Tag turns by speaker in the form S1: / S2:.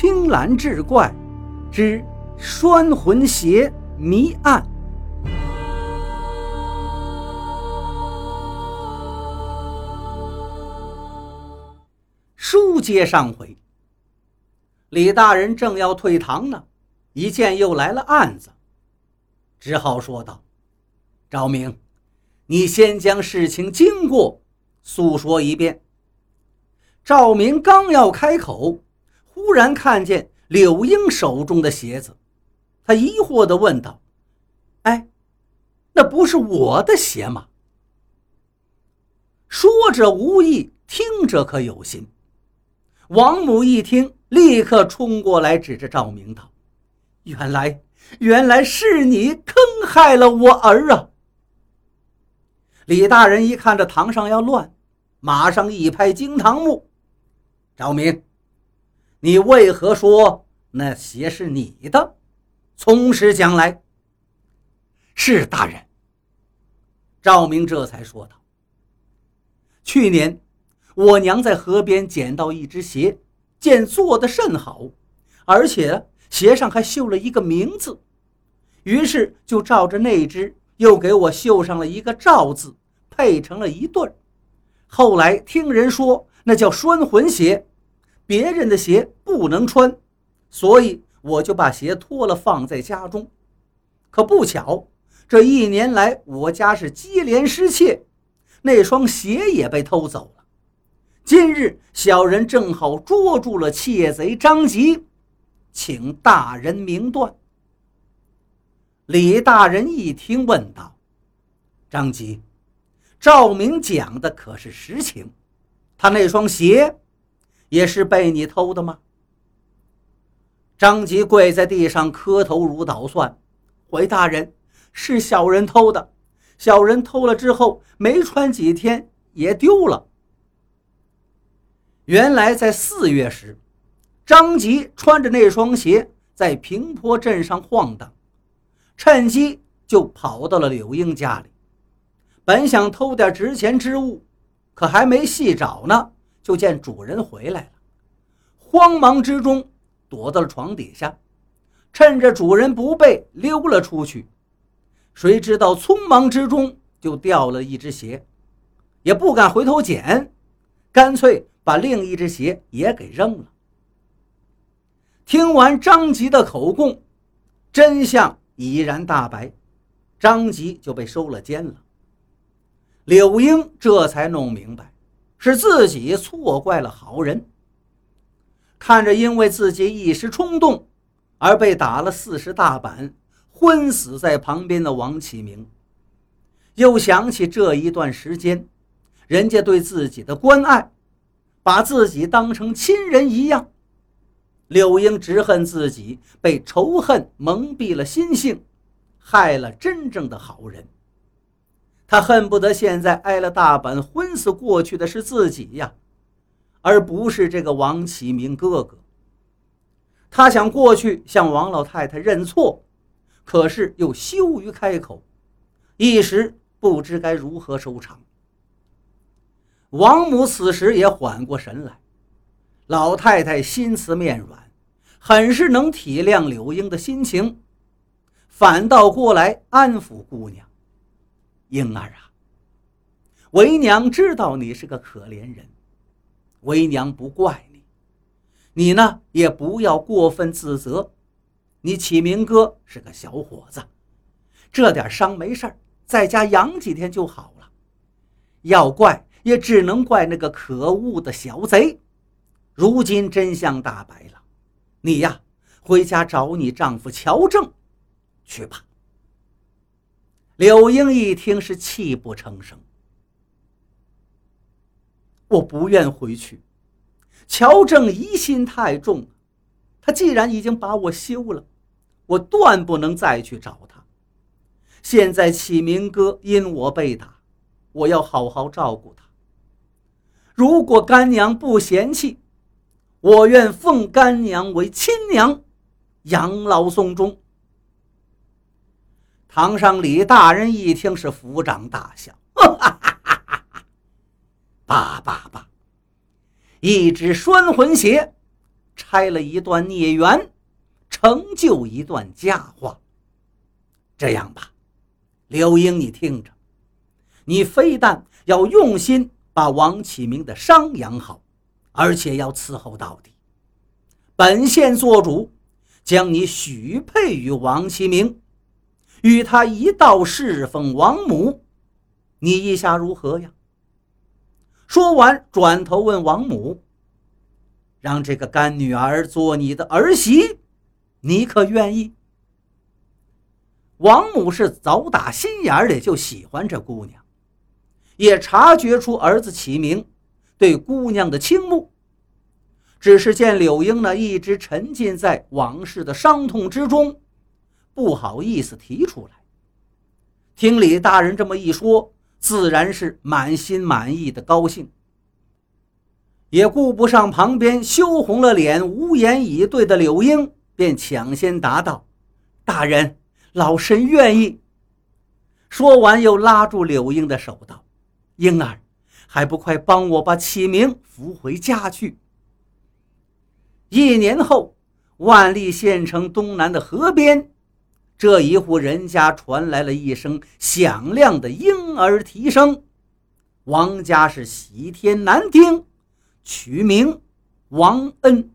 S1: 青蓝志怪之拴魂邪谜案。书接上回，李大人正要退堂呢，一见又来了案子，只好说道：“赵明，你先将事情经过诉说一遍。”赵明刚要开口，忽然看见柳英手中的鞋子，他疑惑地问道：“哎，那不是我的鞋吗？”说者无意，听者可有心。王母一听，立刻冲过来，指着赵明道：“原来，原来是你坑害了我儿啊！”李大人一看这堂上要乱，马上一拍惊堂木：“赵明，你为何说那鞋是你的？从实讲来。”是大人。赵明这才说道：“去年。”我娘在河边捡到一只鞋，见做得甚好，而且鞋上还绣了一个名字，于是就照着那只，又给我绣上了一个“赵”字，配成了一对后来听人说那叫拴魂鞋，别人的鞋不能穿，所以我就把鞋脱了放在家中。可不巧，这一年来我家是接连失窃，那双鞋也被偷走了。今日小人正好捉住了窃贼张吉，请大人明断。李大人一听，问道：“张吉，赵明讲的可是实情？他那双鞋也是被你偷的吗？”张吉跪在地上磕头如捣蒜，回大人：“是小人偷的，小人偷了之后没穿几天也丢了。”原来在四月时，张吉穿着那双鞋在平坡镇上晃荡，趁机就跑到了柳英家里，本想偷点值钱之物，可还没细找呢，就见主人回来了，慌忙之中躲到了床底下，趁着主人不备溜了出去，谁知道匆忙之中就掉了一只鞋，也不敢回头捡，干脆。把另一只鞋也给扔了。听完张吉的口供，真相已然大白，张吉就被收了监了。柳英这才弄明白，是自己错怪了好人。看着因为自己一时冲动而被打了四十大板、昏死在旁边的王启明，又想起这一段时间人家对自己的关爱。把自己当成亲人一样，柳英只恨自己被仇恨蒙蔽了心性，害了真正的好人。他恨不得现在挨了大板昏死过去的是自己呀，而不是这个王启明哥哥。他想过去向王老太太认错，可是又羞于开口，一时不知该如何收场。王母此时也缓过神来，老太太心慈面软，很是能体谅柳英的心情，反倒过来安抚姑娘：“英儿啊，为娘知道你是个可怜人，为娘不怪你，你呢也不要过分自责。你启明哥是个小伙子，这点伤没事在家养几天就好了。要怪。”也只能怪那个可恶的小贼。如今真相大白了，你呀，回家找你丈夫乔正去吧。柳英一听是泣不成声，我不愿回去。乔正疑心太重，他既然已经把我休了，我断不能再去找他。现在启明哥因我被打，我要好好照顾他。如果干娘不嫌弃，我愿奉干娘为亲娘，养老送终。堂上李大人一听是抚掌大笑，哈哈哈哈哈哈！罢罢罢，一只拴魂鞋，拆了一段孽缘，成就一段佳话。这样吧，刘英，你听着，你非但要用心把王启明的伤养好，而且要伺候到底。本县做主，将你许配于王启明，与他一道侍奉王母，你意下如何呀？说完，转头问王母：“让这个干女儿做你的儿媳，你可愿意？”王母是早打心眼里就喜欢这姑娘，也察觉出儿子启明对姑娘的倾慕。只是见柳英呢一直沉浸在往事的伤痛之中，不好意思提出来。听李大人这么一说，自然是满心满意的高兴，也顾不上旁边羞红了脸、无言以对的柳英，便抢先答道：“大人，老身愿意。”说完，又拉住柳英的手道：“英儿，还不快帮我把启明扶回家去。”一年后，万历县城东南的河边，这一户人家传来了一声响亮的婴儿啼声。王家是喜天难听，取名王恩。